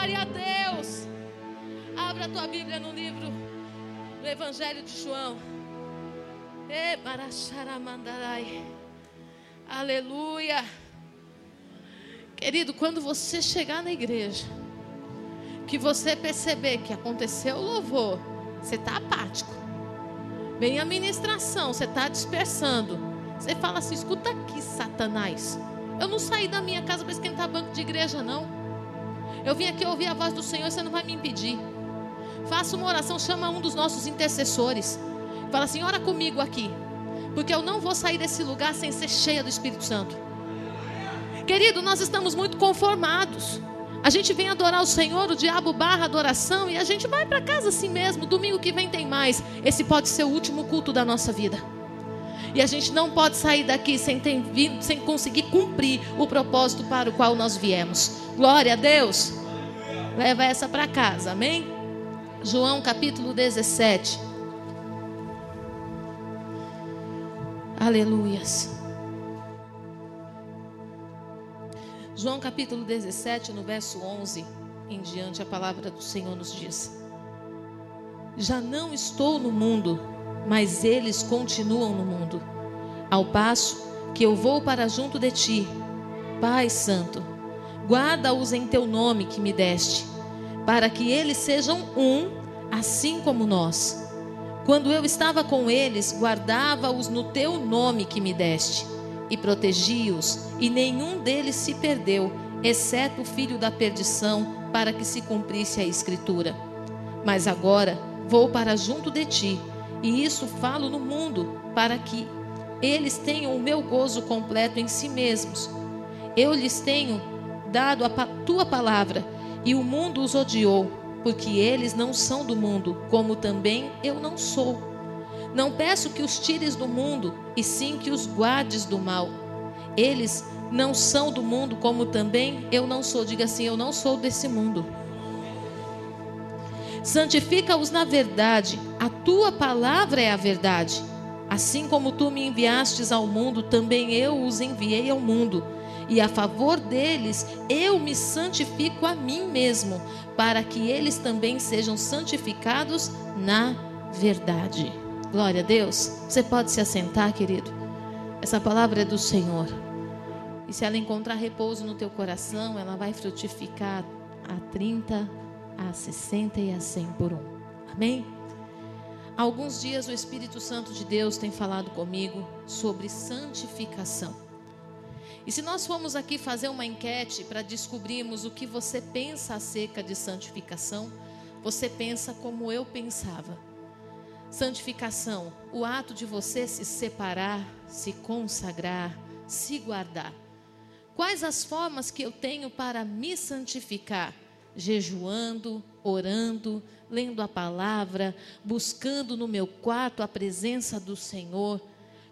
Glória a Deus. Abra a tua Bíblia no livro do Evangelho de João. Aleluia. Querido, quando você chegar na igreja, que você perceber que aconteceu o louvor, você está apático. Vem a ministração, você está dispersando. Você fala assim: escuta aqui, Satanás. Eu não saí da minha casa para esquentar banco de igreja, não. Eu vim aqui ouvir a voz do Senhor, você não vai me impedir. Faça uma oração, chama um dos nossos intercessores. Fala assim: ora comigo aqui. Porque eu não vou sair desse lugar sem ser cheia do Espírito Santo. Querido, nós estamos muito conformados. A gente vem adorar o Senhor, o diabo barra adoração e a gente vai para casa assim mesmo. Domingo que vem tem mais. Esse pode ser o último culto da nossa vida. E a gente não pode sair daqui sem, ter, sem conseguir cumprir o propósito para o qual nós viemos. Glória a Deus. Leva essa para casa, amém? João capítulo 17. Aleluias. João capítulo 17, no verso 11 em diante, a palavra do Senhor nos diz: Já não estou no mundo, mas eles continuam no mundo. Ao passo que eu vou para junto de ti, Pai Santo, guarda-os em teu nome que me deste, para que eles sejam um, assim como nós. Quando eu estava com eles, guardava-os no teu nome que me deste e protegi-os, e nenhum deles se perdeu, exceto o filho da perdição, para que se cumprisse a escritura. Mas agora vou para junto de ti, e isso falo no mundo, para que eles tenham o meu gozo completo em si mesmos. Eu lhes tenho dado a tua palavra, e o mundo os odiou, porque eles não são do mundo, como também eu não sou. Não peço que os tires do mundo, e sim que os guardes do mal. Eles não são do mundo, como também eu não sou. Diga assim: eu não sou desse mundo. Santifica-os na verdade, a tua palavra é a verdade. Assim como tu me enviastes ao mundo, também eu os enviei ao mundo. E a favor deles eu me santifico a mim mesmo, para que eles também sejam santificados na verdade. Glória a Deus. Você pode se assentar, querido. Essa palavra é do Senhor. E se ela encontrar repouso no teu coração, ela vai frutificar a 30, a 60 e a 100 por um. Amém? Há alguns dias o Espírito Santo de Deus tem falado comigo sobre santificação. E se nós formos aqui fazer uma enquete para descobrirmos o que você pensa acerca de santificação, você pensa como eu pensava. Santificação, o ato de você se separar, se consagrar, se guardar. Quais as formas que eu tenho para me santificar? Jejuando, orando, lendo a palavra, buscando no meu quarto a presença do Senhor.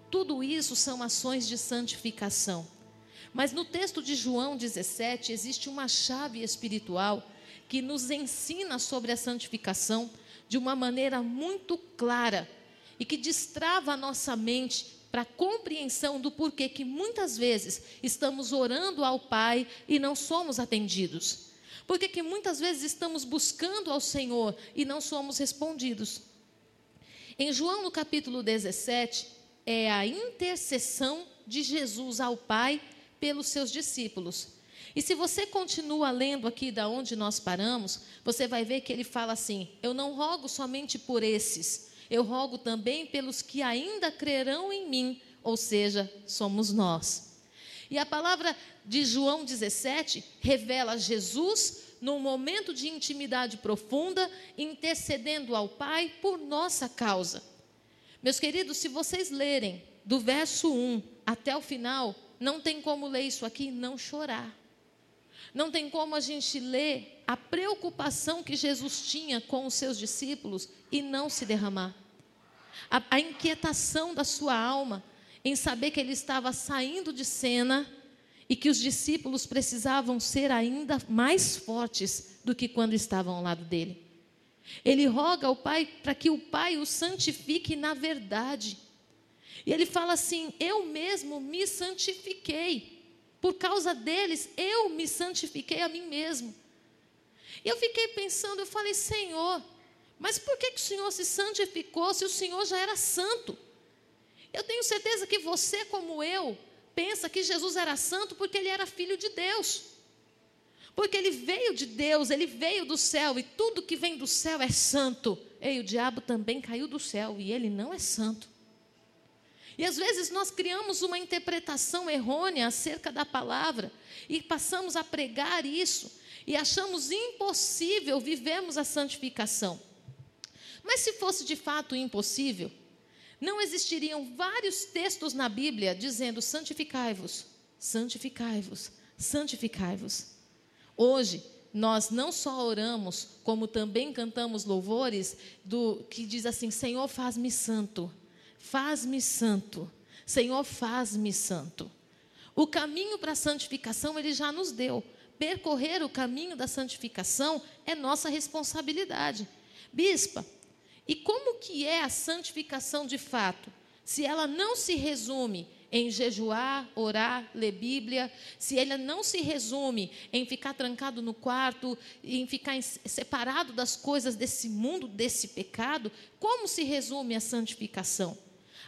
Tudo isso são ações de santificação. Mas no texto de João 17 existe uma chave espiritual que nos ensina sobre a santificação de uma maneira muito clara e que destrava a nossa mente para a compreensão do porquê que muitas vezes estamos orando ao Pai e não somos atendidos. Porque que muitas vezes estamos buscando ao Senhor e não somos respondidos. Em João no capítulo 17, é a intercessão de Jesus ao Pai pelos seus discípulos. E se você continua lendo aqui da onde nós paramos, você vai ver que ele fala assim: Eu não rogo somente por esses, eu rogo também pelos que ainda crerão em mim, ou seja, somos nós. E a palavra de João 17 revela Jesus num momento de intimidade profunda, intercedendo ao Pai por nossa causa. Meus queridos, se vocês lerem do verso 1 até o final, não tem como ler isso aqui e não chorar. Não tem como a gente ler a preocupação que Jesus tinha com os seus discípulos e não se derramar. A, a inquietação da sua alma em saber que ele estava saindo de cena e que os discípulos precisavam ser ainda mais fortes do que quando estavam ao lado dele. Ele roga ao Pai para que o Pai o santifique na verdade. E ele fala assim: Eu mesmo me santifiquei. Por causa deles, eu me santifiquei a mim mesmo. E eu fiquei pensando, eu falei, Senhor, mas por que, que o Senhor se santificou se o Senhor já era santo? Eu tenho certeza que você, como eu, pensa que Jesus era santo porque ele era filho de Deus. Porque ele veio de Deus, ele veio do céu e tudo que vem do céu é santo. E o diabo também caiu do céu e ele não é santo. E às vezes nós criamos uma interpretação errônea acerca da palavra e passamos a pregar isso e achamos impossível vivermos a santificação. Mas se fosse de fato impossível, não existiriam vários textos na Bíblia dizendo: santificai-vos, santificai-vos, santificai-vos. Hoje, nós não só oramos, como também cantamos louvores do que diz assim: Senhor, faz-me santo, faz-me santo, Senhor, faz-me santo. O caminho para a santificação ele já nos deu. Percorrer o caminho da santificação é nossa responsabilidade. Bispa, e como que é a santificação de fato? Se ela não se resume em jejuar, orar, ler Bíblia, se ela não se resume em ficar trancado no quarto, em ficar separado das coisas desse mundo, desse pecado, como se resume a santificação?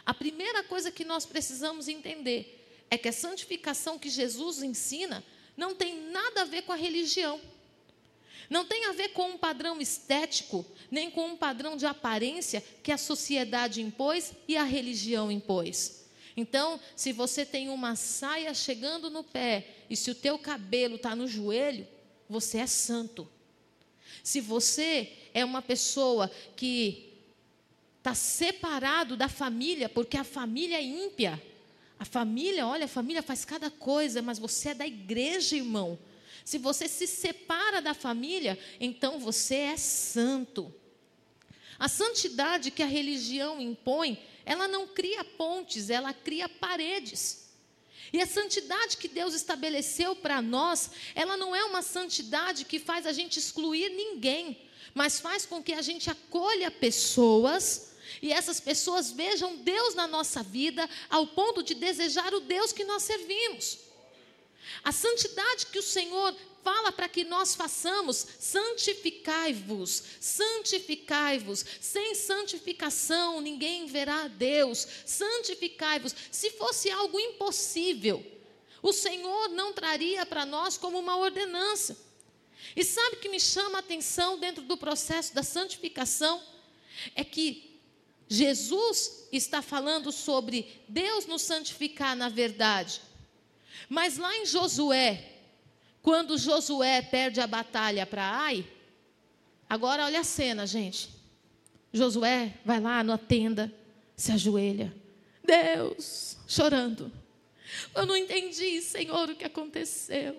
A primeira coisa que nós precisamos entender é que a santificação que Jesus ensina não tem nada a ver com a religião. Não tem a ver com um padrão estético, nem com um padrão de aparência que a sociedade impôs e a religião impôs. Então, se você tem uma saia chegando no pé e se o teu cabelo está no joelho, você é santo. Se você é uma pessoa que está separado da família, porque a família é ímpia. A família, olha, a família faz cada coisa, mas você é da igreja, irmão. Se você se separa da família, então você é santo. A santidade que a religião impõe, ela não cria pontes, ela cria paredes. E a santidade que Deus estabeleceu para nós, ela não é uma santidade que faz a gente excluir ninguém, mas faz com que a gente acolha pessoas e essas pessoas vejam Deus na nossa vida ao ponto de desejar o Deus que nós servimos. A santidade que o Senhor fala para que nós façamos, santificai-vos, santificai-vos. Sem santificação ninguém verá a Deus. Santificai-vos. Se fosse algo impossível, o Senhor não traria para nós como uma ordenança. E sabe o que me chama a atenção dentro do processo da santificação? É que Jesus está falando sobre Deus nos santificar na verdade. Mas lá em Josué, quando Josué perde a batalha para Ai, agora olha a cena, gente. Josué vai lá na tenda, se ajoelha. Deus, chorando. Eu não entendi, Senhor, o que aconteceu.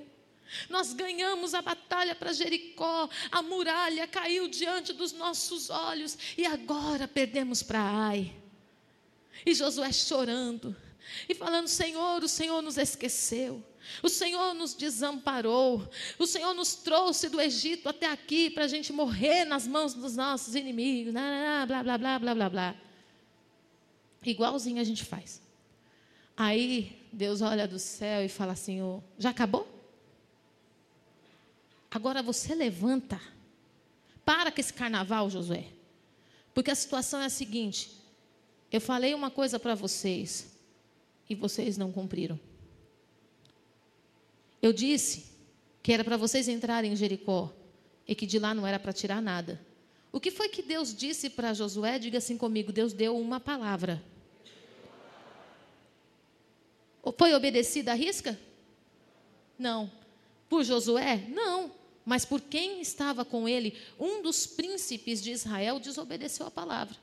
Nós ganhamos a batalha para Jericó, a muralha caiu diante dos nossos olhos e agora perdemos para Ai. E Josué chorando e falando: Senhor, o Senhor nos esqueceu. O Senhor nos desamparou. O Senhor nos trouxe do Egito até aqui para a gente morrer nas mãos dos nossos inimigos. Blá, blá, blá, blá, blá, blá, blá. Igualzinho a gente faz. Aí Deus olha do céu e fala assim: oh, já acabou? Agora você levanta. Para com esse carnaval, Josué. Porque a situação é a seguinte: eu falei uma coisa para vocês e vocês não cumpriram. Eu disse que era para vocês entrarem em Jericó e que de lá não era para tirar nada. O que foi que Deus disse para Josué? Diga assim comigo: Deus deu uma palavra. Foi obedecida a risca? Não. Por Josué? Não. Mas por quem estava com ele, um dos príncipes de Israel desobedeceu a palavra.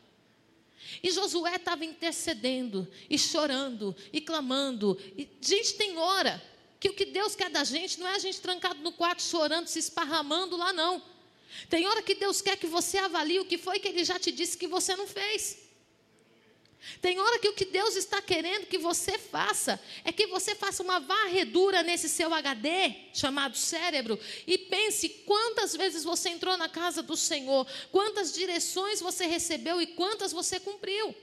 E Josué estava intercedendo, e chorando, e clamando. E, gente, tem hora que o que Deus quer da gente não é a gente trancado no quarto chorando, se esparramando lá, não. Tem hora que Deus quer que você avalie o que foi que Ele já te disse que você não fez. Tem hora que o que Deus está querendo que você faça é que você faça uma varredura nesse seu HD, chamado cérebro, e pense quantas vezes você entrou na casa do Senhor, quantas direções você recebeu e quantas você cumpriu.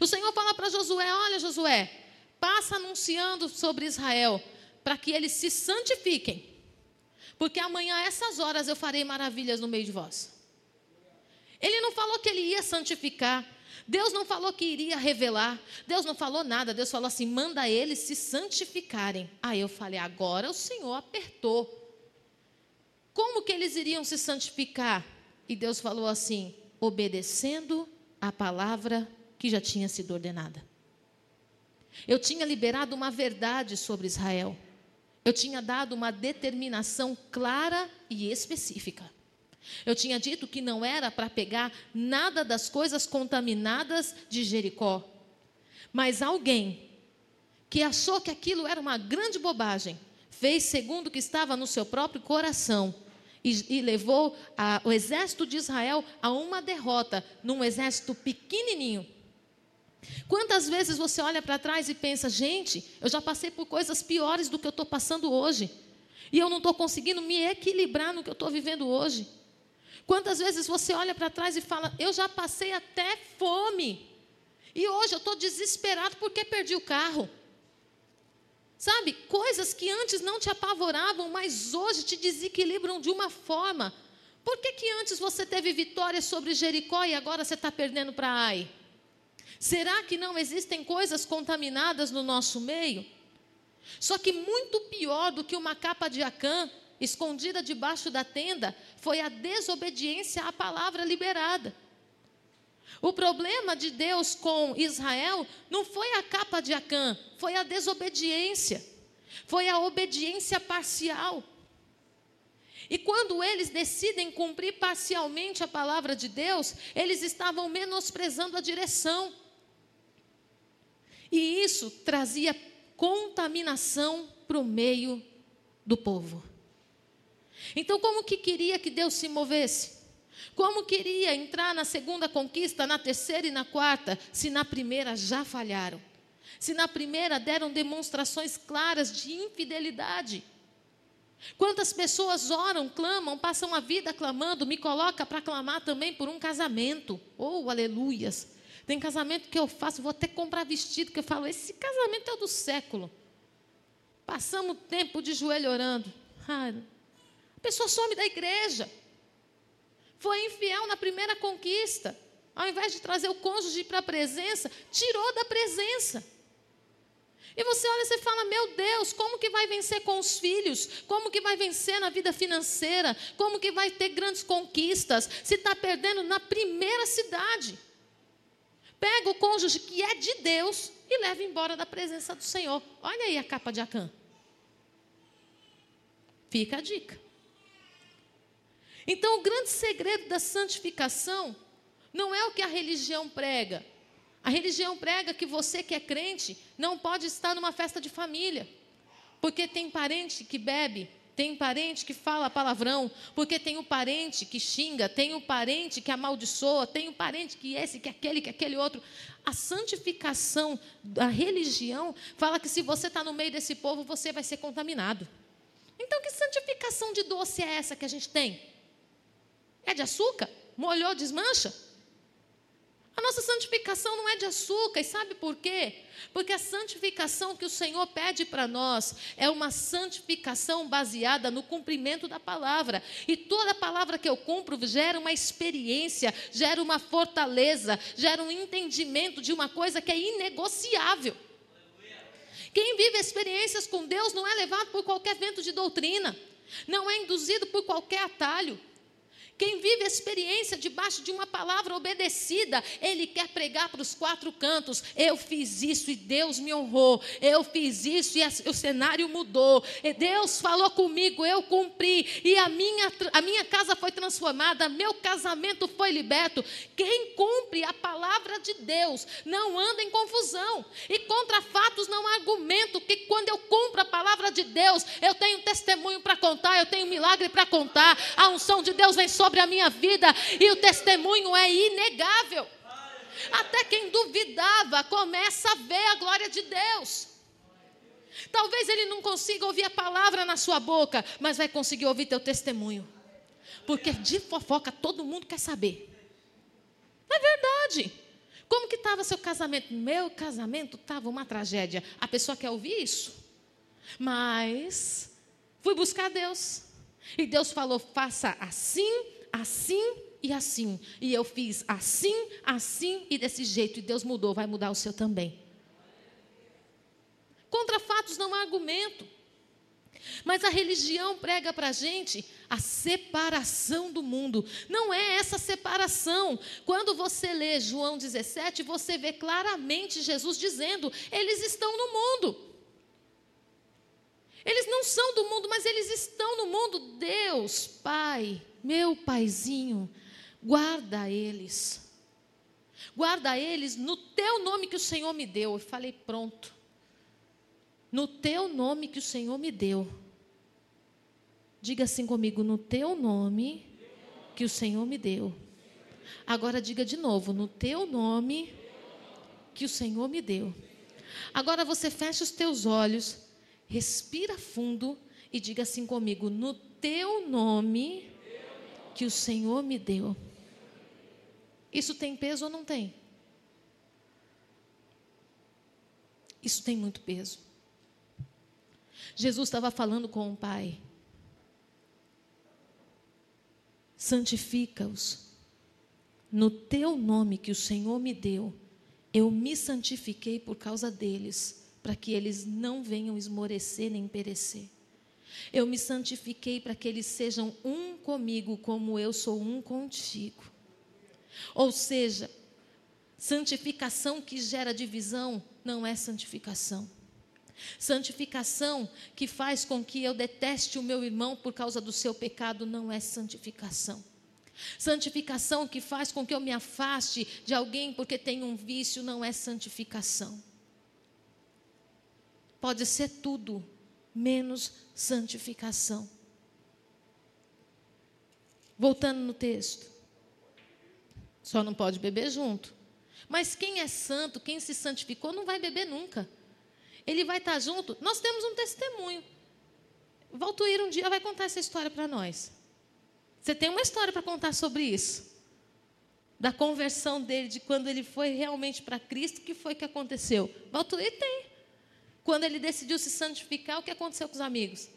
O Senhor fala para Josué: Olha, Josué, passa anunciando sobre Israel, para que eles se santifiquem. porque amanhã, a essas horas, eu farei maravilhas no meio de vós. Ele não falou que ele ia santificar. Deus não falou que iria revelar. Deus não falou nada. Deus falou assim: manda eles se santificarem. Aí eu falei: agora o Senhor apertou. Como que eles iriam se santificar? E Deus falou assim: obedecendo a palavra que já tinha sido ordenada. Eu tinha liberado uma verdade sobre Israel. Eu tinha dado uma determinação clara e específica. Eu tinha dito que não era para pegar nada das coisas contaminadas de Jericó. Mas alguém que achou que aquilo era uma grande bobagem, fez segundo o que estava no seu próprio coração e, e levou a, o exército de Israel a uma derrota num exército pequenininho. Quantas vezes você olha para trás e pensa, gente, eu já passei por coisas piores do que eu estou passando hoje, e eu não estou conseguindo me equilibrar no que eu estou vivendo hoje. Quantas vezes você olha para trás e fala, eu já passei até fome, e hoje eu estou desesperado porque perdi o carro. Sabe, coisas que antes não te apavoravam, mas hoje te desequilibram de uma forma. Por que, que antes você teve vitória sobre Jericó e agora você está perdendo para Ai? Será que não existem coisas contaminadas no nosso meio? Só que muito pior do que uma capa de Acã escondida debaixo da tenda foi a desobediência à palavra liberada. O problema de Deus com Israel não foi a capa de Acã, foi a desobediência, foi a obediência parcial. E quando eles decidem cumprir parcialmente a palavra de Deus, eles estavam menosprezando a direção. E isso trazia contaminação para o meio do povo. Então, como que queria que Deus se movesse? Como queria entrar na segunda conquista, na terceira e na quarta, se na primeira já falharam? Se na primeira deram demonstrações claras de infidelidade? Quantas pessoas oram, clamam, passam a vida clamando, me coloca para clamar também por um casamento. Oh, aleluias. Tem casamento que eu faço, vou até comprar vestido, que eu falo, esse casamento é do século. Passamos tempo de joelho orando. Ah, pessoa some da igreja. Foi infiel na primeira conquista. Ao invés de trazer o cônjuge para a presença, tirou da presença. E você olha e fala: Meu Deus, como que vai vencer com os filhos? Como que vai vencer na vida financeira? Como que vai ter grandes conquistas? Se está perdendo na primeira cidade. Pega o cônjuge que é de Deus e leva embora da presença do Senhor. Olha aí a capa de Acã. Fica a dica. Então, o grande segredo da santificação não é o que a religião prega. A religião prega que você que é crente não pode estar numa festa de família, porque tem parente que bebe, tem parente que fala palavrão, porque tem o um parente que xinga, tem o um parente que amaldiçoa, tem o um parente que esse, que aquele, que aquele outro. A santificação da religião fala que se você está no meio desse povo, você vai ser contaminado. Então, que santificação de doce é essa que a gente tem? É de açúcar? Molhou, desmancha? A nossa santificação não é de açúcar, e sabe por quê? Porque a santificação que o Senhor pede para nós é uma santificação baseada no cumprimento da palavra. E toda palavra que eu cumpro gera uma experiência, gera uma fortaleza, gera um entendimento de uma coisa que é inegociável. Quem vive experiências com Deus não é levado por qualquer vento de doutrina, não é induzido por qualquer atalho. Quem vive a experiência debaixo de uma palavra obedecida, ele quer pregar para os quatro cantos. Eu fiz isso e Deus me honrou. Eu fiz isso e o cenário mudou. Deus falou comigo, eu cumpri. E a minha, a minha casa foi transformada, meu casamento foi liberto. Quem cumpre a palavra de Deus não anda em confusão. E contra fatos não há argumento. Que quando eu cumpro a palavra de Deus, eu tenho testemunho para contar, eu tenho milagre para contar. A unção de Deus vem sobre sobre a minha vida e o testemunho é inegável. Até quem duvidava começa a ver a glória de Deus. Talvez ele não consiga ouvir a palavra na sua boca, mas vai conseguir ouvir teu testemunho. Porque de fofoca todo mundo quer saber. É verdade. Como que estava seu casamento? Meu casamento estava uma tragédia. A pessoa quer ouvir isso? Mas fui buscar Deus. E Deus falou: faça assim, assim e assim. E eu fiz assim, assim e desse jeito. E Deus mudou, vai mudar o seu também. Contra fatos não há argumento. Mas a religião prega para a gente a separação do mundo. Não é essa separação. Quando você lê João 17, você vê claramente Jesus dizendo: eles estão no mundo. Eles não são do mundo, mas eles estão no mundo. Deus, Pai, meu paizinho, guarda eles. Guarda eles no teu nome que o Senhor me deu. Eu falei, pronto. No teu nome que o Senhor me deu. Diga assim comigo, no teu nome que o Senhor me deu. Agora diga de novo, no teu nome que o Senhor me deu. Agora você fecha os teus olhos, respira fundo e diga assim comigo, no teu nome que o Senhor me deu. Isso tem peso ou não tem? Isso tem muito peso. Jesus estava falando com o Pai. Santifica-os. No teu nome que o Senhor me deu, eu me santifiquei por causa deles, para que eles não venham esmorecer nem perecer. Eu me santifiquei para que eles sejam um comigo, como eu sou um contigo. Ou seja, santificação que gera divisão não é santificação. Santificação que faz com que eu deteste o meu irmão por causa do seu pecado não é santificação. Santificação que faz com que eu me afaste de alguém porque tem um vício não é santificação. Pode ser tudo, menos santificação. Voltando no texto. Só não pode beber junto. Mas quem é santo, quem se santificou, não vai beber nunca. Ele vai estar junto. Nós temos um testemunho. Valtuir um dia vai contar essa história para nós. Você tem uma história para contar sobre isso? Da conversão dele, de quando ele foi realmente para Cristo, o que foi que aconteceu? Valtuir tem. Quando ele decidiu se santificar, o que aconteceu com os amigos?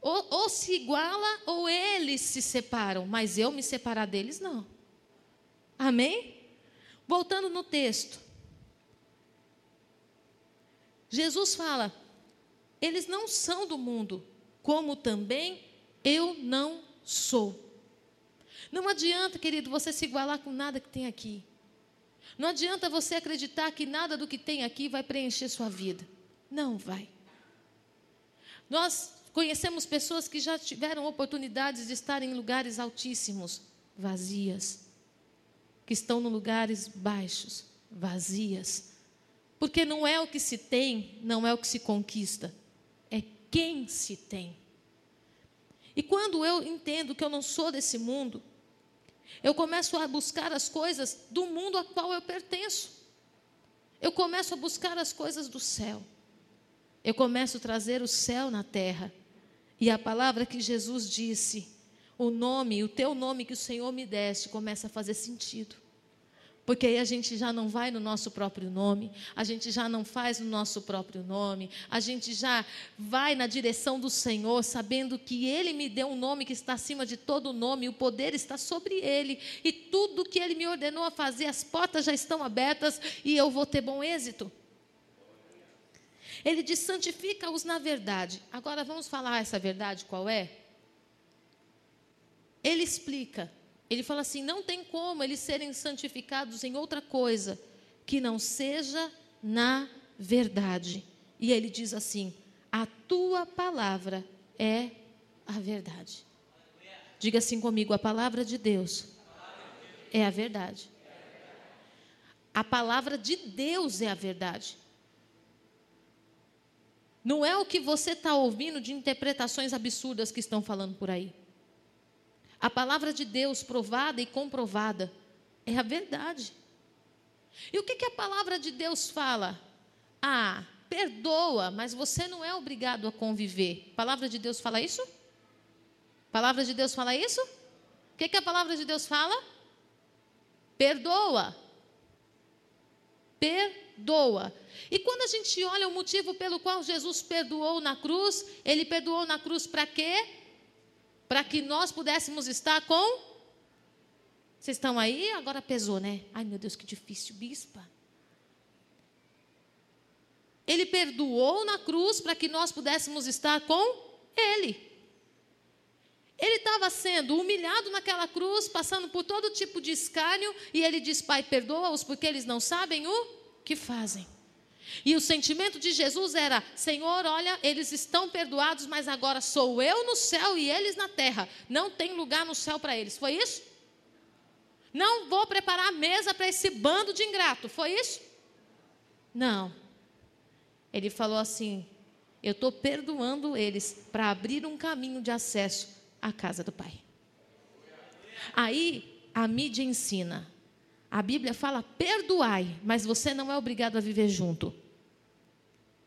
Ou, ou se iguala ou eles se separam, mas eu me separar deles, não. Amém? Voltando no texto. Jesus fala: eles não são do mundo, como também eu não sou. Não adianta, querido, você se igualar com nada que tem aqui. Não adianta você acreditar que nada do que tem aqui vai preencher sua vida. Não vai. Nós conhecemos pessoas que já tiveram oportunidades de estar em lugares altíssimos, vazias. Que estão em lugares baixos, vazias porque não é o que se tem, não é o que se conquista, é quem se tem. E quando eu entendo que eu não sou desse mundo, eu começo a buscar as coisas do mundo a qual eu pertenço. Eu começo a buscar as coisas do céu. Eu começo a trazer o céu na terra. E a palavra que Jesus disse, o nome, o teu nome que o Senhor me deste, começa a fazer sentido. Porque aí a gente já não vai no nosso próprio nome, a gente já não faz no nosso próprio nome, a gente já vai na direção do Senhor, sabendo que Ele me deu um nome que está acima de todo nome, o poder está sobre Ele, e tudo que Ele me ordenou a fazer, as portas já estão abertas e eu vou ter bom êxito. Ele diz: santifica-os na verdade. Agora vamos falar essa verdade qual é? Ele explica ele fala assim: não tem como eles serem santificados em outra coisa que não seja na verdade. E ele diz assim: a tua palavra é a verdade. Diga assim comigo: a palavra de Deus é a verdade. A palavra de Deus é a verdade. Não é o que você está ouvindo de interpretações absurdas que estão falando por aí. A palavra de Deus provada e comprovada é a verdade. E o que, que a palavra de Deus fala? Ah, perdoa, mas você não é obrigado a conviver. A palavra de Deus fala isso? A palavra de Deus fala isso? O que, que a palavra de Deus fala? Perdoa. Perdoa. E quando a gente olha o motivo pelo qual Jesus perdoou na cruz, ele perdoou na cruz para quê? Para que nós pudéssemos estar com. Vocês estão aí? Agora pesou, né? Ai, meu Deus, que difícil, bispa. Ele perdoou na cruz para que nós pudéssemos estar com Ele. Ele estava sendo humilhado naquela cruz, passando por todo tipo de escárnio, e ele diz: Pai, perdoa-os, porque eles não sabem o que fazem. E o sentimento de Jesus era: Senhor, olha, eles estão perdoados, mas agora sou eu no céu e eles na terra. Não tem lugar no céu para eles. Foi isso? Não vou preparar a mesa para esse bando de ingrato. Foi isso? Não. Ele falou assim: Eu estou perdoando eles para abrir um caminho de acesso à casa do Pai. Aí a mídia ensina. A Bíblia fala perdoai, mas você não é obrigado a viver junto.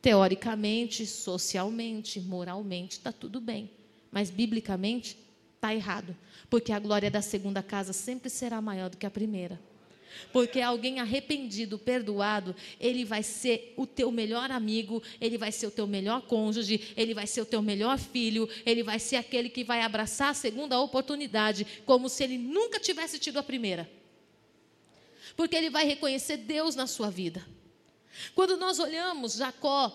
Teoricamente, socialmente, moralmente, está tudo bem. Mas biblicamente, está errado. Porque a glória da segunda casa sempre será maior do que a primeira. Porque alguém arrependido, perdoado, ele vai ser o teu melhor amigo, ele vai ser o teu melhor cônjuge, ele vai ser o teu melhor filho, ele vai ser aquele que vai abraçar a segunda oportunidade, como se ele nunca tivesse tido a primeira. Porque ele vai reconhecer Deus na sua vida. Quando nós olhamos Jacó,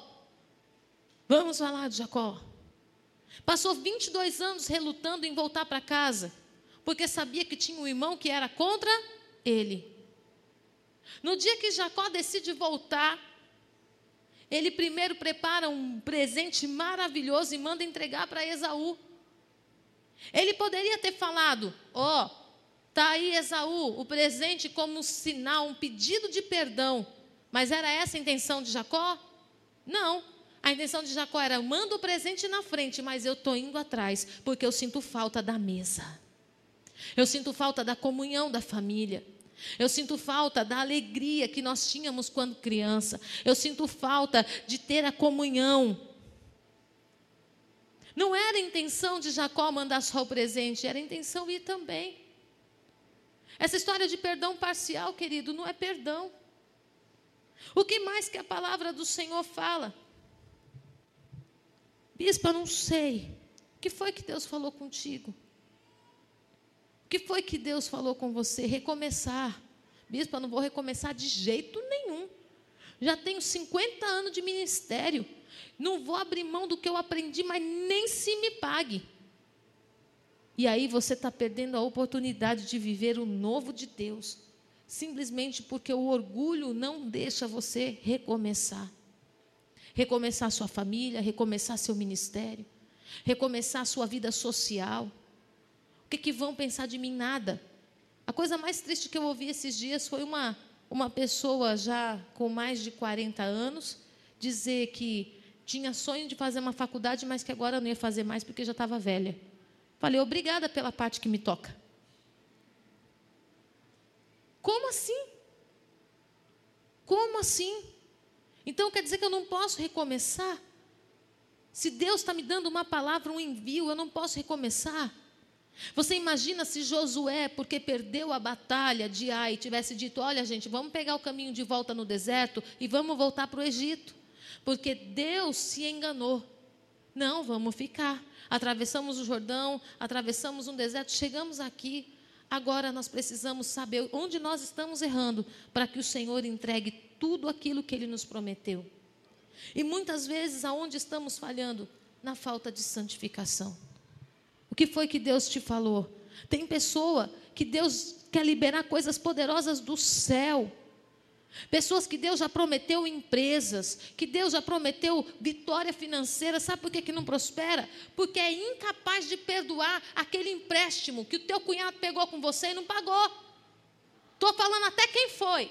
vamos falar de Jacó. Passou 22 anos relutando em voltar para casa, porque sabia que tinha um irmão que era contra ele. No dia que Jacó decide voltar, ele primeiro prepara um presente maravilhoso e manda entregar para Esaú. Ele poderia ter falado: Ó, oh, tá aí Esaú, o presente como um sinal, um pedido de perdão. Mas era essa a intenção de Jacó? Não. A intenção de Jacó era: manda o presente na frente, mas eu estou indo atrás, porque eu sinto falta da mesa. Eu sinto falta da comunhão da família. Eu sinto falta da alegria que nós tínhamos quando criança. Eu sinto falta de ter a comunhão. Não era a intenção de Jacó mandar só o presente, era a intenção ir também. Essa história de perdão parcial, querido, não é perdão. O que mais que a palavra do Senhor fala? Bispa, não sei. O que foi que Deus falou contigo? que foi que Deus falou com você? Recomeçar. Bispo, eu não vou recomeçar de jeito nenhum. Já tenho 50 anos de ministério. Não vou abrir mão do que eu aprendi, mas nem se me pague. E aí você está perdendo a oportunidade de viver o novo de Deus, simplesmente porque o orgulho não deixa você recomeçar. Recomeçar sua família, recomeçar seu ministério, recomeçar sua vida social que, que vão pensar de mim? Nada. A coisa mais triste que eu ouvi esses dias foi uma, uma pessoa já com mais de 40 anos dizer que tinha sonho de fazer uma faculdade, mas que agora não ia fazer mais porque já estava velha. Falei, obrigada pela parte que me toca. Como assim? Como assim? Então quer dizer que eu não posso recomeçar? Se Deus está me dando uma palavra, um envio, eu não posso recomeçar? Você imagina se Josué, porque perdeu a batalha de Ai, tivesse dito: Olha, gente, vamos pegar o caminho de volta no deserto e vamos voltar para o Egito. Porque Deus se enganou. Não, vamos ficar. Atravessamos o Jordão, atravessamos um deserto, chegamos aqui. Agora nós precisamos saber onde nós estamos errando para que o Senhor entregue tudo aquilo que Ele nos prometeu. E muitas vezes, aonde estamos falhando? Na falta de santificação. O que foi que Deus te falou? Tem pessoa que Deus quer liberar coisas poderosas do céu. Pessoas que Deus já prometeu empresas, que Deus já prometeu vitória financeira, sabe por que, que não prospera? Porque é incapaz de perdoar aquele empréstimo que o teu cunhado pegou com você e não pagou. Estou falando até quem foi.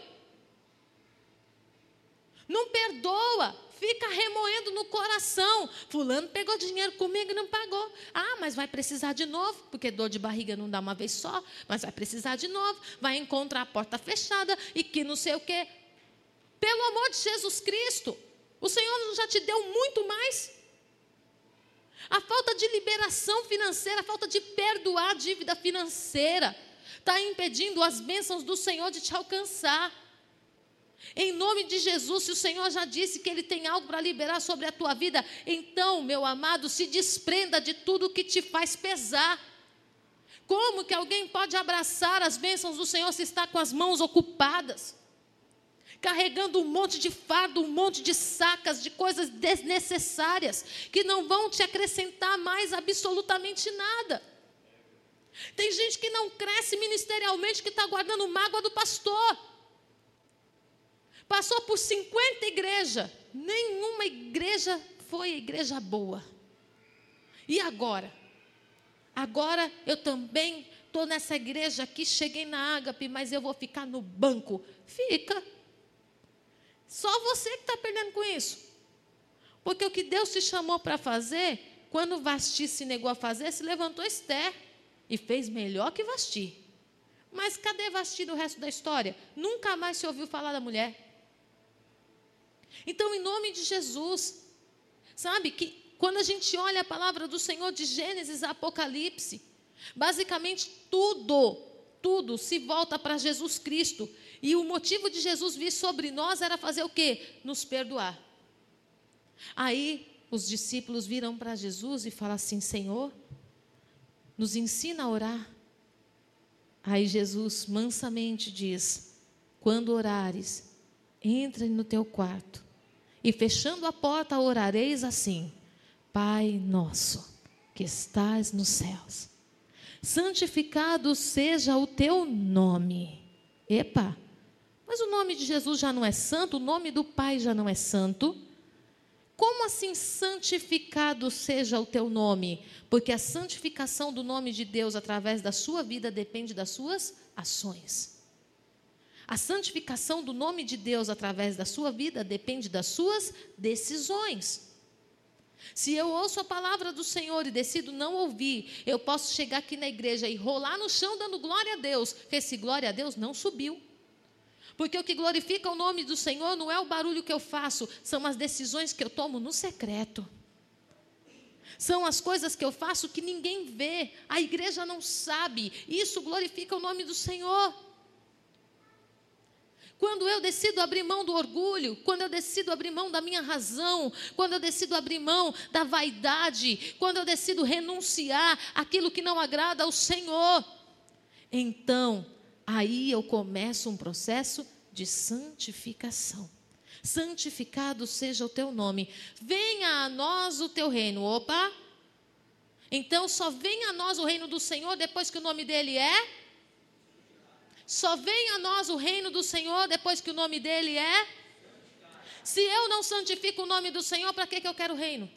Não perdoa fica remoendo no coração. Fulano pegou dinheiro comigo e não pagou. Ah, mas vai precisar de novo, porque dor de barriga não dá uma vez só, mas vai precisar de novo. Vai encontrar a porta fechada e que não sei o quê. Pelo amor de Jesus Cristo, o Senhor já te deu muito mais. A falta de liberação financeira, a falta de perdoar a dívida financeira, está impedindo as bênçãos do Senhor de te alcançar. Em nome de Jesus, se o Senhor já disse que Ele tem algo para liberar sobre a tua vida, então, meu amado, se desprenda de tudo que te faz pesar. Como que alguém pode abraçar as bênçãos do Senhor se está com as mãos ocupadas? Carregando um monte de fardo, um monte de sacas, de coisas desnecessárias, que não vão te acrescentar mais absolutamente nada. Tem gente que não cresce ministerialmente, que está guardando mágoa do pastor. Passou por 50 igrejas, nenhuma igreja foi igreja boa. E agora? Agora eu também estou nessa igreja aqui, cheguei na Ágape, mas eu vou ficar no banco. Fica. Só você que está perdendo com isso. Porque o que Deus te chamou para fazer, quando Vasti se negou a fazer, se levantou Esther e fez melhor que Vasti. Mas cadê Vasti do resto da história? Nunca mais se ouviu falar da mulher. Então, em nome de Jesus, sabe que quando a gente olha a palavra do Senhor de Gênesis a Apocalipse, basicamente tudo, tudo se volta para Jesus Cristo. E o motivo de Jesus vir sobre nós era fazer o quê? Nos perdoar. Aí os discípulos viram para Jesus e falam assim: Senhor, nos ensina a orar. Aí Jesus mansamente diz: Quando orares, entre no teu quarto e fechando a porta orareis assim: Pai nosso, que estás nos céus, santificado seja o teu nome. Epa, mas o nome de Jesus já não é santo, o nome do Pai já não é santo. Como assim santificado seja o teu nome? Porque a santificação do nome de Deus através da sua vida depende das suas ações. A santificação do nome de Deus através da sua vida depende das suas decisões. Se eu ouço a palavra do Senhor e decido não ouvir, eu posso chegar aqui na igreja e rolar no chão dando glória a Deus. Esse glória a Deus não subiu. Porque o que glorifica o nome do Senhor não é o barulho que eu faço, são as decisões que eu tomo no secreto. São as coisas que eu faço que ninguém vê, a igreja não sabe. Isso glorifica o nome do Senhor. Quando eu decido abrir mão do orgulho, quando eu decido abrir mão da minha razão, quando eu decido abrir mão da vaidade, quando eu decido renunciar aquilo que não agrada ao Senhor, então aí eu começo um processo de santificação. Santificado seja o teu nome. Venha a nós o teu reino. Opa! Então só venha a nós o reino do Senhor depois que o nome dele é só vem a nós o reino do Senhor depois que o nome dele é. Se eu não santifico o nome do Senhor, para que, que eu quero o reino?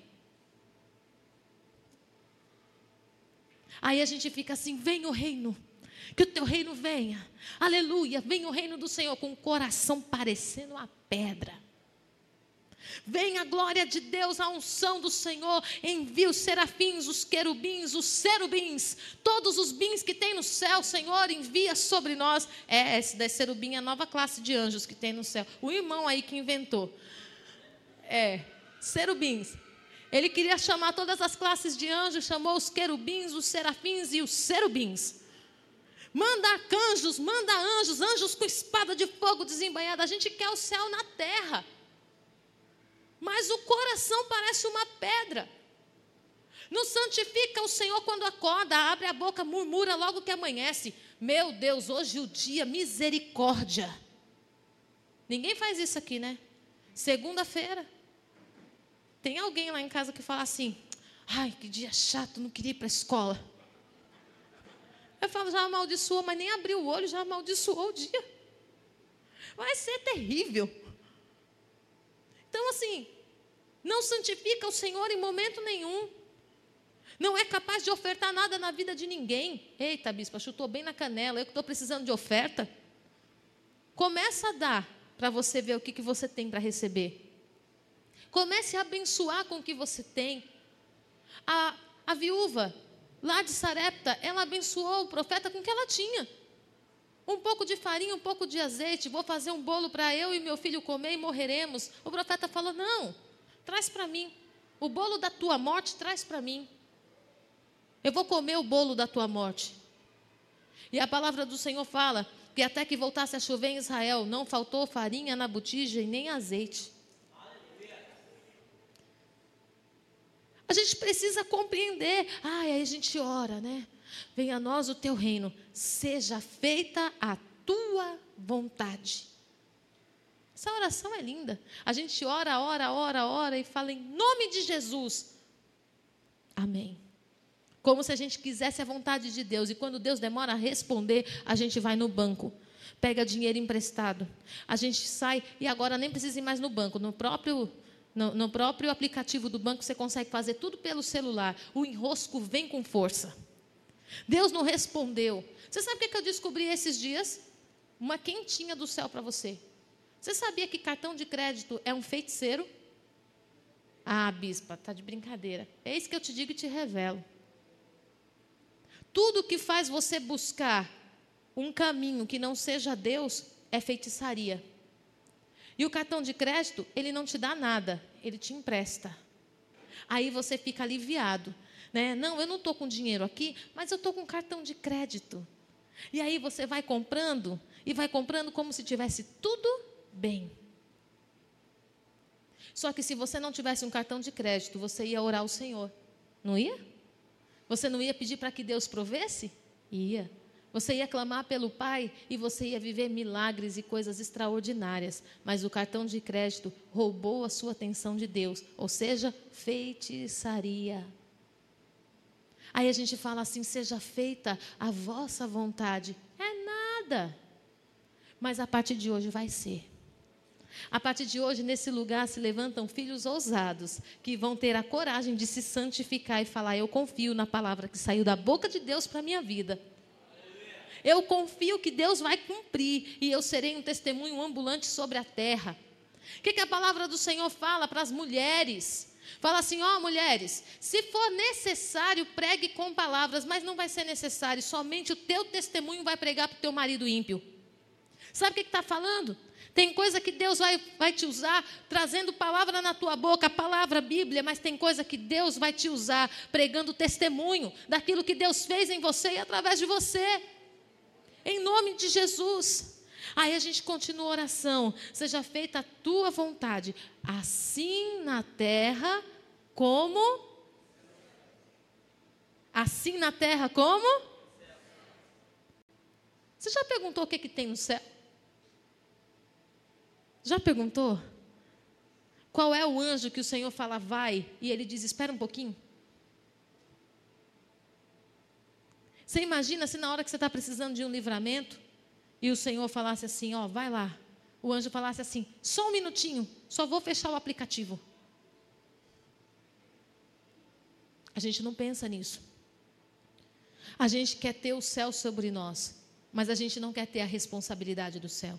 Aí a gente fica assim: vem o reino, que o teu reino venha, aleluia, vem o reino do Senhor, com o coração parecendo a pedra. Vem a glória de Deus, a unção do Senhor. Envia os serafins, os querubins, os serubins, todos os bins que tem no céu, Senhor, envia sobre nós. É, esse da serubim é a nova classe de anjos que tem no céu. O irmão aí que inventou. É, serubins. Ele queria chamar todas as classes de anjos, chamou os querubins, os serafins e os serubins. Manda arcanjos, manda anjos, anjos com espada de fogo desembanhada. A gente quer o céu na terra mas o coração parece uma pedra. Não santifica o Senhor quando acorda, abre a boca, murmura logo que amanhece. Meu Deus, hoje o dia, misericórdia. Ninguém faz isso aqui, né? Segunda-feira. Tem alguém lá em casa que fala assim: ai, que dia chato, não queria ir para a escola. Eu falo, já amaldiçoou, mas nem abriu o olho, já amaldiçoou o dia. Vai ser terrível. Então, assim, não santifica o Senhor em momento nenhum. Não é capaz de ofertar nada na vida de ninguém. Eita, bispa, chutou bem na canela. Eu que estou precisando de oferta. Começa a dar para você ver o que, que você tem para receber. Comece a abençoar com o que você tem. A, a viúva lá de Sarepta, ela abençoou o profeta com o que ela tinha. Um pouco de farinha, um pouco de azeite, vou fazer um bolo para eu e meu filho comer e morreremos. O profeta falou: Não, traz para mim. O bolo da tua morte, traz para mim. Eu vou comer o bolo da tua morte. E a palavra do Senhor fala que até que voltasse a chover em Israel, não faltou farinha na botija e nem azeite. A gente precisa compreender. Ah, aí a gente ora, né? venha a nós o teu reino, seja feita a tua vontade. Essa oração é linda. A gente ora, ora, ora, ora e fala em nome de Jesus. Amém. Como se a gente quisesse a vontade de Deus. E quando Deus demora a responder, a gente vai no banco, pega dinheiro emprestado. A gente sai e agora nem precisa ir mais no banco. No próprio, no, no próprio aplicativo do banco você consegue fazer tudo pelo celular. O enrosco vem com força. Deus não respondeu. Você sabe o que eu descobri esses dias? Uma quentinha do céu para você. Você sabia que cartão de crédito é um feiticeiro? Ah, bispa, tá de brincadeira. Eis que eu te digo e te revelo. Tudo que faz você buscar um caminho que não seja Deus é feitiçaria. E o cartão de crédito, ele não te dá nada, ele te empresta. Aí você fica aliviado. Né? Não, eu não estou com dinheiro aqui, mas eu estou com cartão de crédito. E aí você vai comprando, e vai comprando como se tivesse tudo bem. Só que se você não tivesse um cartão de crédito, você ia orar ao Senhor, não ia? Você não ia pedir para que Deus provesse? Ia. Você ia clamar pelo Pai e você ia viver milagres e coisas extraordinárias, mas o cartão de crédito roubou a sua atenção de Deus, ou seja, feitiçaria. Aí a gente fala assim: seja feita a vossa vontade. É nada. Mas a partir de hoje vai ser. A partir de hoje, nesse lugar se levantam filhos ousados, que vão ter a coragem de se santificar e falar: Eu confio na palavra que saiu da boca de Deus para a minha vida. Eu confio que Deus vai cumprir e eu serei um testemunho ambulante sobre a terra. O que, que a palavra do Senhor fala para as mulheres? Fala assim: ó, oh, mulheres, se for necessário, pregue com palavras, mas não vai ser necessário, somente o teu testemunho vai pregar para o teu marido ímpio. Sabe o que está falando? Tem coisa que Deus vai, vai te usar trazendo palavra na tua boca, a palavra Bíblia, mas tem coisa que Deus vai te usar pregando testemunho daquilo que Deus fez em você e através de você. Em nome de Jesus. Aí a gente continua a oração. Seja feita a tua vontade, assim na terra como. Assim na terra como? Você já perguntou o que, que tem no céu? Já perguntou? Qual é o anjo que o Senhor fala vai e ele diz espera um pouquinho? Você imagina se na hora que você está precisando de um livramento e o Senhor falasse assim: Ó, vai lá. O anjo falasse assim: só um minutinho, só vou fechar o aplicativo. A gente não pensa nisso. A gente quer ter o céu sobre nós, mas a gente não quer ter a responsabilidade do céu.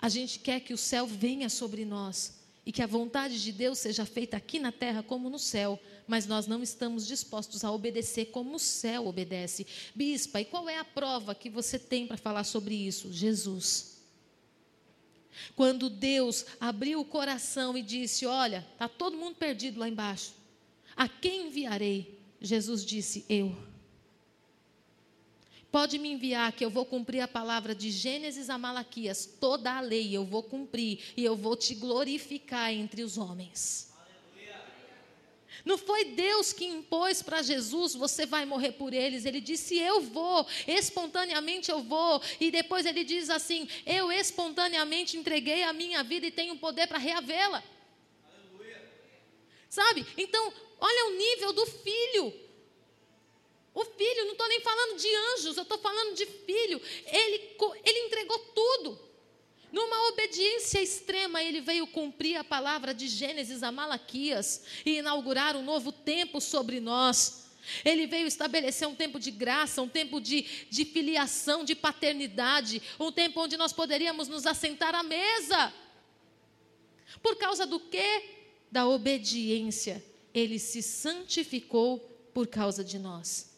A gente quer que o céu venha sobre nós e que a vontade de Deus seja feita aqui na terra como no céu, mas nós não estamos dispostos a obedecer como o céu obedece. Bispa, e qual é a prova que você tem para falar sobre isso? Jesus. Quando Deus abriu o coração e disse: Olha, está todo mundo perdido lá embaixo, a quem enviarei? Jesus disse: Eu. Pode me enviar que eu vou cumprir a palavra de Gênesis a Malaquias, toda a lei eu vou cumprir e eu vou te glorificar entre os homens. Não foi Deus que impôs para Jesus, você vai morrer por eles. Ele disse, eu vou, espontaneamente eu vou. E depois ele diz assim: eu espontaneamente entreguei a minha vida e tenho poder para reavê-la. Sabe? Então, olha o nível do filho. O filho, não estou nem falando de anjos, eu estou falando de filho. Ele, ele entregou tudo. Numa obediência extrema, ele veio cumprir a palavra de Gênesis a Malaquias e inaugurar um novo tempo sobre nós. Ele veio estabelecer um tempo de graça, um tempo de, de filiação, de paternidade, um tempo onde nós poderíamos nos assentar à mesa. Por causa do quê? Da obediência. Ele se santificou por causa de nós.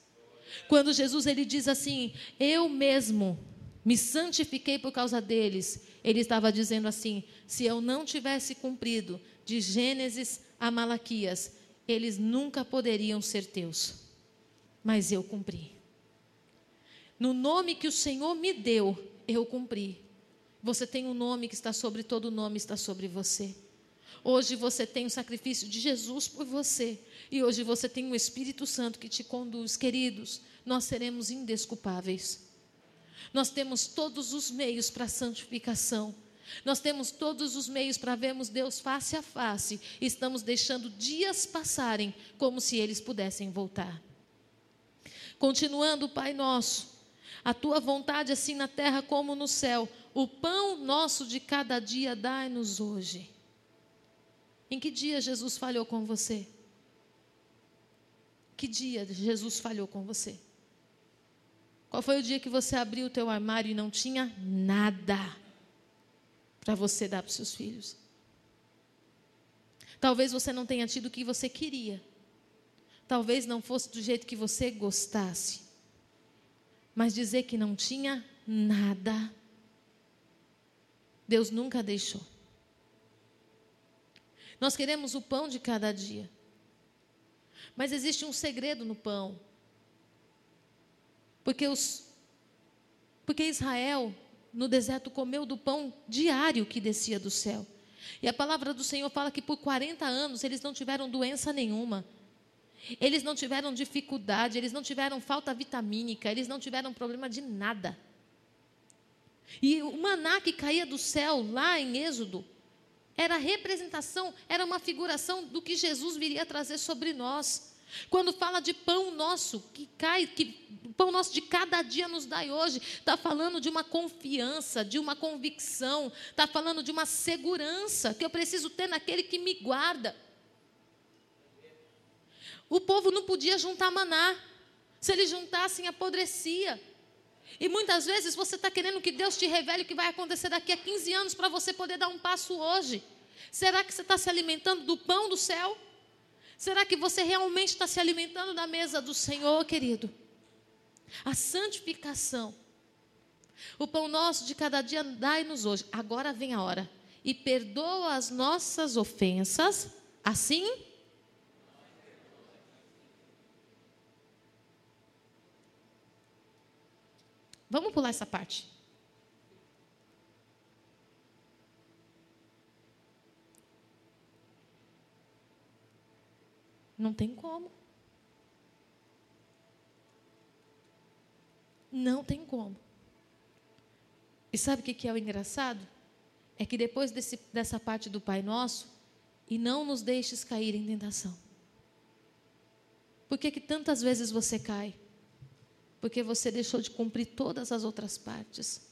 Quando Jesus ele diz assim: "Eu mesmo me santifiquei por causa deles", ele estava dizendo assim: se eu não tivesse cumprido de Gênesis a Malaquias, eles nunca poderiam ser teus. Mas eu cumpri. No nome que o Senhor me deu, eu cumpri. Você tem um nome que está sobre todo nome, está sobre você. Hoje você tem o sacrifício de Jesus por você. E hoje você tem o Espírito Santo que te conduz. Queridos, nós seremos indesculpáveis. Nós temos todos os meios para a santificação. Nós temos todos os meios para vermos Deus face a face. E estamos deixando dias passarem como se eles pudessem voltar. Continuando, Pai nosso, a tua vontade assim na terra como no céu. O pão nosso de cada dia dai-nos hoje. Em que dia Jesus falhou com você? Que dia Jesus falhou com você? Qual foi o dia que você abriu o teu armário e não tinha nada para você dar para os seus filhos? Talvez você não tenha tido o que você queria. Talvez não fosse do jeito que você gostasse. Mas dizer que não tinha nada, Deus nunca deixou. Nós queremos o pão de cada dia. Mas existe um segredo no pão. Porque, os, porque Israel, no deserto, comeu do pão diário que descia do céu. E a palavra do Senhor fala que por 40 anos eles não tiveram doença nenhuma. Eles não tiveram dificuldade, eles não tiveram falta vitamínica, eles não tiveram problema de nada. E o maná que caía do céu lá em Êxodo era representação, era uma figuração do que Jesus viria trazer sobre nós. Quando fala de pão nosso que cai, que pão nosso de cada dia nos dai hoje, está falando de uma confiança, de uma convicção, está falando de uma segurança que eu preciso ter naquele que me guarda. O povo não podia juntar maná, se eles juntassem, apodrecia. E muitas vezes você está querendo que Deus te revele o que vai acontecer daqui a 15 anos para você poder dar um passo hoje. Será que você está se alimentando do pão do céu? Será que você realmente está se alimentando da mesa do Senhor, querido? A santificação. O pão nosso de cada dia dai-nos hoje. Agora vem a hora. E perdoa as nossas ofensas, assim Vamos pular essa parte. Não tem como. Não tem como. E sabe o que é o engraçado? É que depois desse, dessa parte do Pai Nosso, e não nos deixes cair em tentação. Por que, que tantas vezes você cai? Porque você deixou de cumprir todas as outras partes.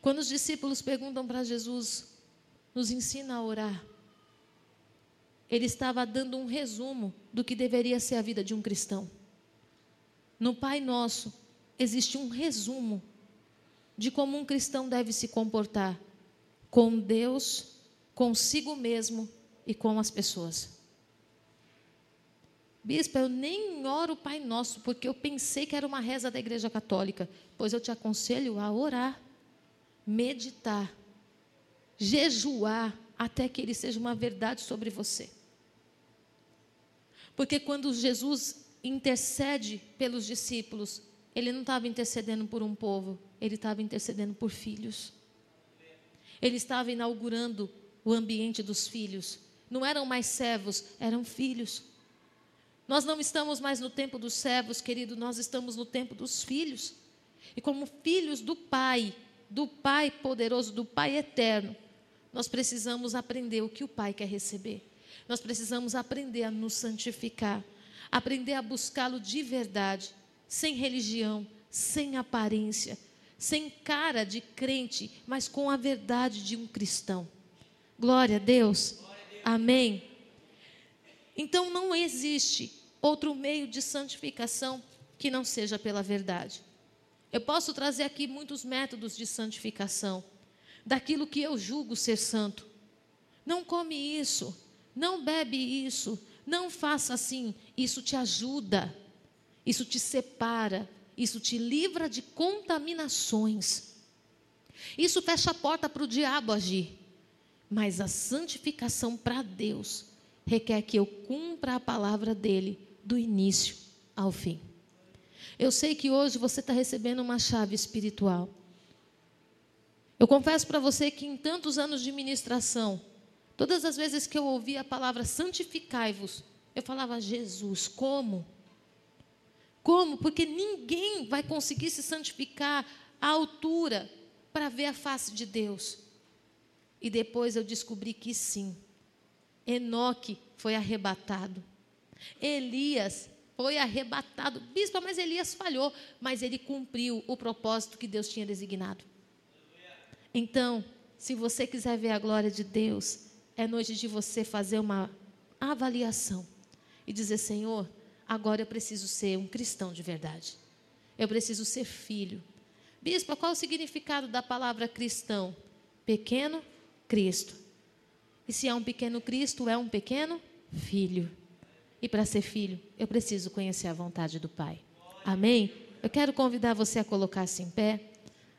Quando os discípulos perguntam para Jesus, nos ensina a orar ele estava dando um resumo do que deveria ser a vida de um cristão. No Pai Nosso, existe um resumo de como um cristão deve se comportar com Deus, consigo mesmo e com as pessoas. Bispo, eu nem oro o Pai Nosso, porque eu pensei que era uma reza da Igreja Católica. Pois eu te aconselho a orar, meditar, jejuar, até que ele seja uma verdade sobre você. Porque quando Jesus intercede pelos discípulos, ele não estava intercedendo por um povo, ele estava intercedendo por filhos. Ele estava inaugurando o ambiente dos filhos. Não eram mais servos, eram filhos. Nós não estamos mais no tempo dos servos, querido, nós estamos no tempo dos filhos. E como filhos do Pai, do Pai poderoso, do Pai eterno, nós precisamos aprender o que o Pai quer receber. Nós precisamos aprender a nos santificar, aprender a buscá-lo de verdade, sem religião, sem aparência, sem cara de crente, mas com a verdade de um cristão. Glória a Deus. Amém. Então não existe outro meio de santificação que não seja pela verdade. Eu posso trazer aqui muitos métodos de santificação, daquilo que eu julgo ser santo. Não come isso, não bebe isso, não faça assim. Isso te ajuda, isso te separa, isso te livra de contaminações. Isso fecha a porta para o diabo agir. Mas a santificação para Deus requer que eu cumpra a palavra dele do início ao fim. Eu sei que hoje você está recebendo uma chave espiritual. Eu confesso para você que em tantos anos de ministração, todas as vezes que eu ouvia a palavra santificai-vos, eu falava, Jesus, como? Como? Porque ninguém vai conseguir se santificar à altura para ver a face de Deus. E depois eu descobri que sim. Enoque foi arrebatado. Elias foi arrebatado. Bispo, mas Elias falhou, mas ele cumpriu o propósito que Deus tinha designado. Então, se você quiser ver a glória de Deus, é noite de você fazer uma avaliação e dizer: Senhor, agora eu preciso ser um cristão de verdade. Eu preciso ser filho. Bispo, qual o significado da palavra cristão? Pequeno Cristo. E se é um pequeno Cristo, é um pequeno filho. E para ser filho, eu preciso conhecer a vontade do Pai. Amém? Eu quero convidar você a colocar-se em pé.